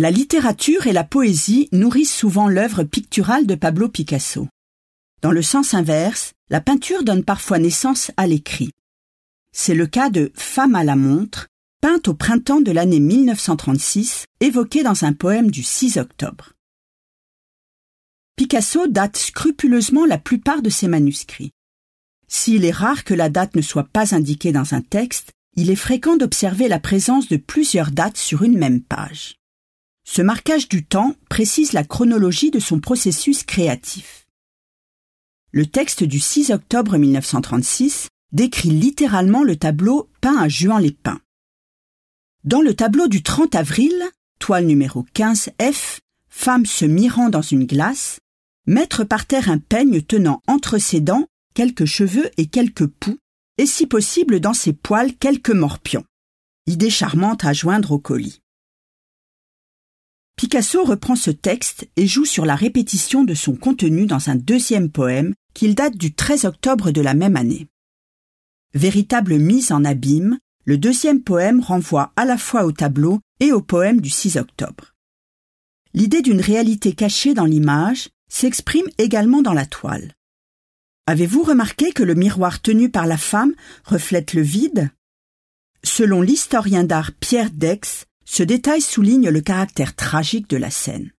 La littérature et la poésie nourrissent souvent l'œuvre picturale de Pablo Picasso. Dans le sens inverse, la peinture donne parfois naissance à l'écrit. C'est le cas de Femme à la montre, peinte au printemps de l'année 1936, évoquée dans un poème du 6 octobre. Picasso date scrupuleusement la plupart de ses manuscrits. S'il est rare que la date ne soit pas indiquée dans un texte, il est fréquent d'observer la présence de plusieurs dates sur une même page. Ce marquage du temps précise la chronologie de son processus créatif. Le texte du 6 octobre 1936 décrit littéralement le tableau peint à Juan les Pins. Dans le tableau du 30 avril, toile numéro 15 F, femme se mirant dans une glace, mettre par terre un peigne tenant entre ses dents quelques cheveux et quelques poux, et si possible dans ses poils quelques morpions. Idée charmante à joindre au colis. Picasso reprend ce texte et joue sur la répétition de son contenu dans un deuxième poème qu'il date du 13 octobre de la même année. Véritable mise en abîme, le deuxième poème renvoie à la fois au tableau et au poème du 6 octobre. L'idée d'une réalité cachée dans l'image s'exprime également dans la toile. Avez-vous remarqué que le miroir tenu par la femme reflète le vide? Selon l'historien d'art Pierre Dex, ce détail souligne le caractère tragique de la scène.